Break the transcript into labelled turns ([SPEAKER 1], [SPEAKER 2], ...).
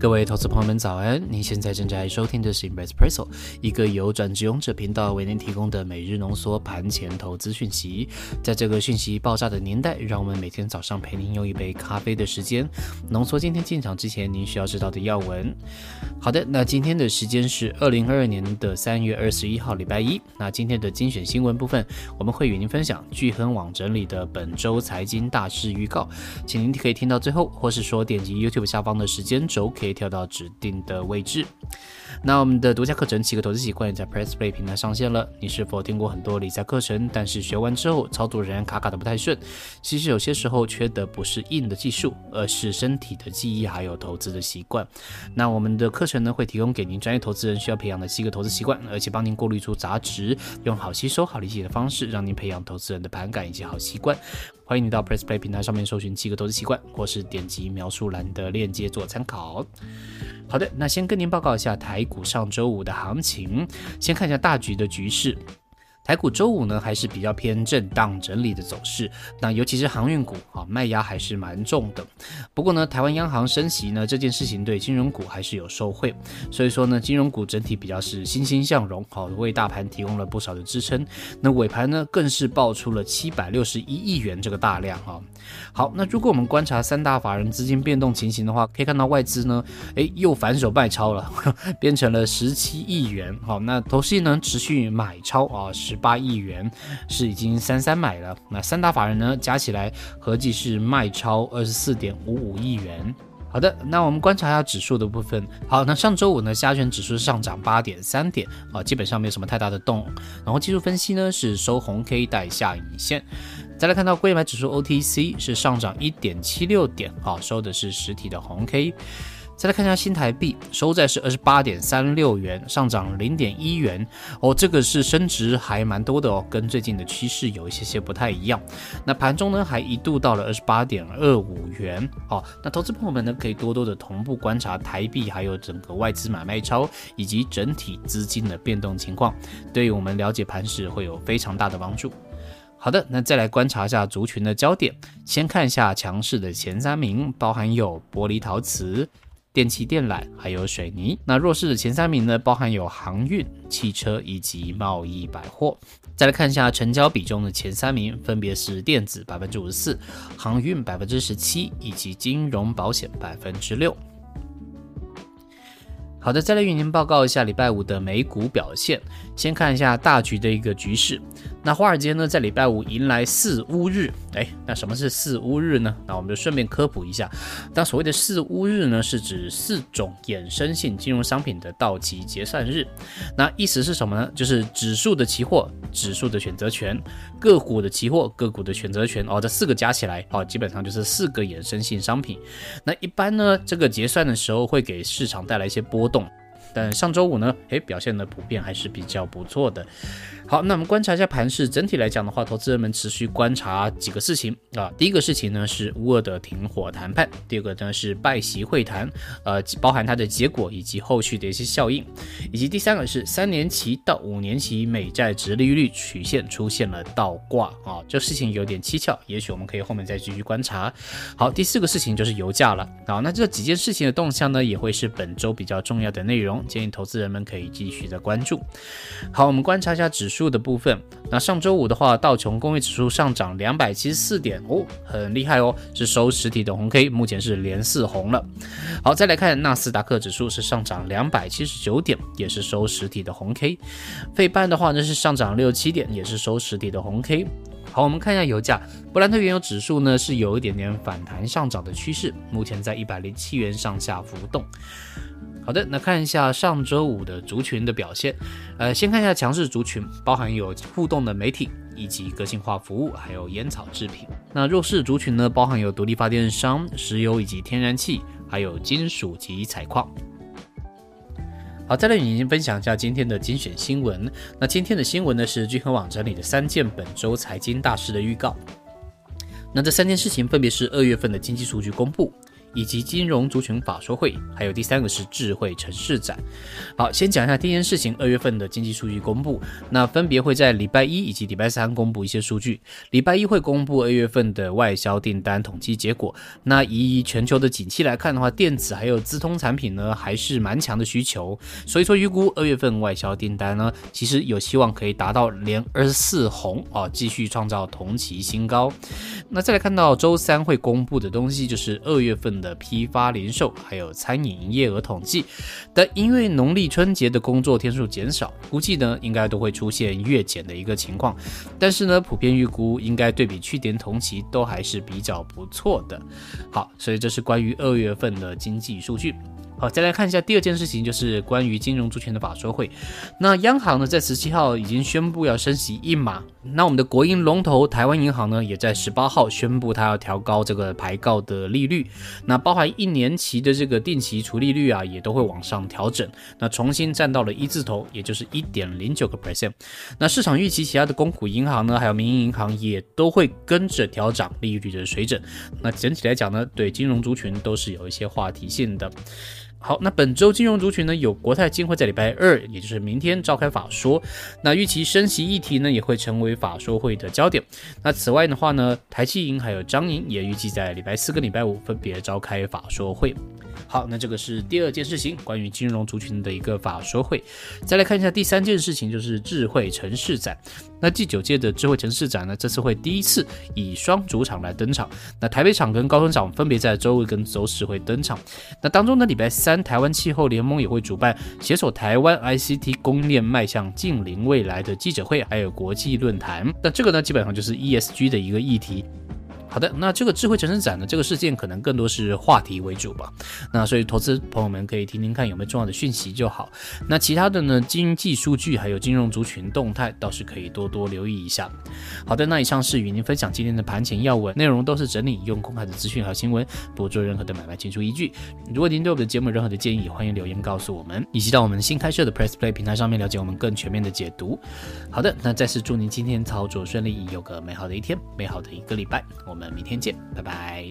[SPEAKER 1] 各位投资朋友们早安！您现在正在收听的是 Invespresso，一个由转职勇者频道为您提供的每日浓缩盘前投资讯息。在这个讯息爆炸的年代，让我们每天早上陪您用一杯咖啡的时间，浓缩今天进场之前您需要知道的要闻。好的，那今天的时间是二零二二年的三月二十一号，礼拜一。那今天的精选新闻部分，我们会与您分享聚亨网整理的本周财经大事预告，请您可以听到最后，或是说点击 YouTube 下方的时间轴可以。可以跳到指定的位置。那我们的独家课程《七个投资习惯也》在 Press Play 平台上线了。你是否听过很多理财课程，但是学完之后操作仍然卡卡的不太顺？其实有些时候缺的不是硬的技术，而是身体的记忆还有投资的习惯。那我们的课程呢，会提供给您专业投资人需要培养的七个投资习惯，而且帮您过滤出杂质，用好吸收、好理解的方式，让您培养投资人的盘感以及好习惯。欢迎你到 Press Play 平台上面搜寻七个投资习惯，或是点击描述栏的链接做参考。好的，那先跟您报告一下台股上周五的行情，先看一下大局的局势。台股周五呢还是比较偏震荡整理的走势，那尤其是航运股啊，卖压还是蛮重的。不过呢，台湾央行升息呢这件事情对金融股还是有受惠，所以说呢，金融股整体比较是欣欣向荣，好为大盘提供了不少的支撑。那尾盘呢更是爆出了七百六十一亿元这个大量啊。好，那如果我们观察三大法人资金变动情形的话，可以看到外资呢，哎又反手卖超了，变成了十七亿元。好，那投信呢持续买超啊十。八亿元是已经三三买了，那三大法人呢加起来合计是卖超二十四点五五亿元。好的，那我们观察一下指数的部分。好，那上周五呢，加权指数上涨八点三点啊，基本上没有什么太大的动。然后技术分析呢是收红 K 带下影线。再来看到贵买指数 OTC 是上涨一点七六点啊，收的是实体的红 K。再来看一下新台币，收在是二十八点三六元，上涨零点一元哦，这个是升值还蛮多的哦，跟最近的趋势有一些些不太一样。那盘中呢，还一度到了二十八点二五元哦。那投资朋友们呢，可以多多的同步观察台币，还有整个外资买卖超以及整体资金的变动情况，对于我们了解盘势会有非常大的帮助。好的，那再来观察一下族群的焦点，先看一下强势的前三名，包含有玻璃陶瓷。电气电缆还有水泥，那弱势的前三名呢，包含有航运、汽车以及贸易百货。再来看一下成交比重的前三名，分别是电子百分之五十四，航运百分之十七，以及金融保险百分之六。好的，再来与您报告一下礼拜五的美股表现。先看一下大局的一个局势。那华尔街呢，在礼拜五迎来四乌日。哎，那什么是四乌日呢？那我们就顺便科普一下。那所谓的四乌日呢，是指四种衍生性金融商品的到期结算日。那意思是什么呢？就是指数的期货、指数的选择权、个股的期货、个股的选择权哦，这四个加起来哦，基本上就是四个衍生性商品。那一般呢，这个结算的时候会给市场带来一些波动。但上周五呢，诶，表现的普遍还是比较不错的。好，那我们观察一下盘势，整体来讲的话，投资人们持续观察几个事情啊。第一个事情呢是乌尔的停火谈判，第二个呢是拜习会谈，呃，包含它的结果以及后续的一些效应，以及第三个是三年期到五年期美债值利率曲线出现了倒挂啊，这事情有点蹊跷，也许我们可以后面再继续观察。好，第四个事情就是油价了啊，那这几件事情的动向呢，也会是本周比较重要的内容。建议投资人们可以继续的关注。好，我们观察一下指数的部分。那上周五的话，道琼工业指数上涨两百七十四点哦，很厉害哦，是收实体的红 K，目前是连四红了。好，再来看纳斯达克指数是上涨两百七十九点，也是收实体的红 K。费半的话呢是上涨六七点，也是收实体的红 K。好，我们看一下油价，布兰特原油指数呢是有一点点反弹上涨的趋势，目前在一百零七元上下浮动。好的，那看一下上周五的族群的表现。呃，先看一下强势族群，包含有互动的媒体以及个性化服务，还有烟草制品。那弱势族群呢，包含有独立发电商、石油以及天然气，还有金属及采矿。好，再来与您分享一下今天的精选新闻。那今天的新闻呢，是聚合网整理的三件本周财经大事的预告。那这三件事情分别是二月份的经济数据公布。以及金融族群法说会，还有第三个是智慧城市展。好，先讲一下第一件事情，二月份的经济数据公布，那分别会在礼拜一以及礼拜三公布一些数据。礼拜一会公布二月份的外销订单统计结果。那以全球的景气来看的话，电子还有资通产品呢，还是蛮强的需求。所以说，预估二月份外销订单呢，其实有希望可以达到连二十四红啊，继续创造同期新高。那再来看到周三会公布的东西，就是二月份的批发零售还有餐饮营业额统计。但因为农历春节的工作天数减少，估计呢应该都会出现月减的一个情况。但是呢，普遍预估应该对比去年同期都还是比较不错的。好，所以这是关于二月份的经济数据。好，再来看一下第二件事情，就是关于金融主权的法说会。那央行呢，在十七号已经宣布要升息一码。那我们的国营龙头台湾银行呢，也在十八号宣布它要调高这个排告的利率。那包含一年期的这个定期除利率啊，也都会往上调整。那重新站到了一字头，也就是一点零九个 percent。那市场预期其他的公股银行呢，还有民营银行也都会跟着调涨利率的水准。那整体来讲呢，对金融族群都是有一些话题性的。好，那本周金融族群呢，有国泰金会在礼拜二，也就是明天召开法说。那预期升息议题呢，也会成为法说会的焦点。那此外的话呢，台积银还有张银也预计在礼拜四跟礼拜五分别召开法说会。好，那这个是第二件事情，关于金融族群的一个法说会。再来看一下第三件事情，就是智慧城市展。那第九届的智慧城市展呢，这次会第一次以双主场来登场。那台北场跟高雄场分别在周日跟周四会登场。那当中呢，礼拜三台湾气候联盟也会主办携手台湾 ICT 供应链迈向近邻未来的记者会，还有国际论坛。那这个呢，基本上就是 ESG 的一个议题。好的，那这个智慧城市展呢，这个事件可能更多是话题为主吧。那所以投资朋友们可以听听看有没有重要的讯息就好。那其他的呢，经济数据还有金融族群动态倒是可以多多留意一下。好的，那以上是与您分享今天的盘前要闻，内容都是整理用公开的资讯和新闻，不做任何的买卖进出依据。如果您对我们的节目有任何的建议，欢迎留言告诉我们，以及到我们新开设的 Press Play 平台上面了解我们更全面的解读。好的，那再次祝您今天操作顺利，有个美好的一天，美好的一个礼拜。我我们明天见，拜拜。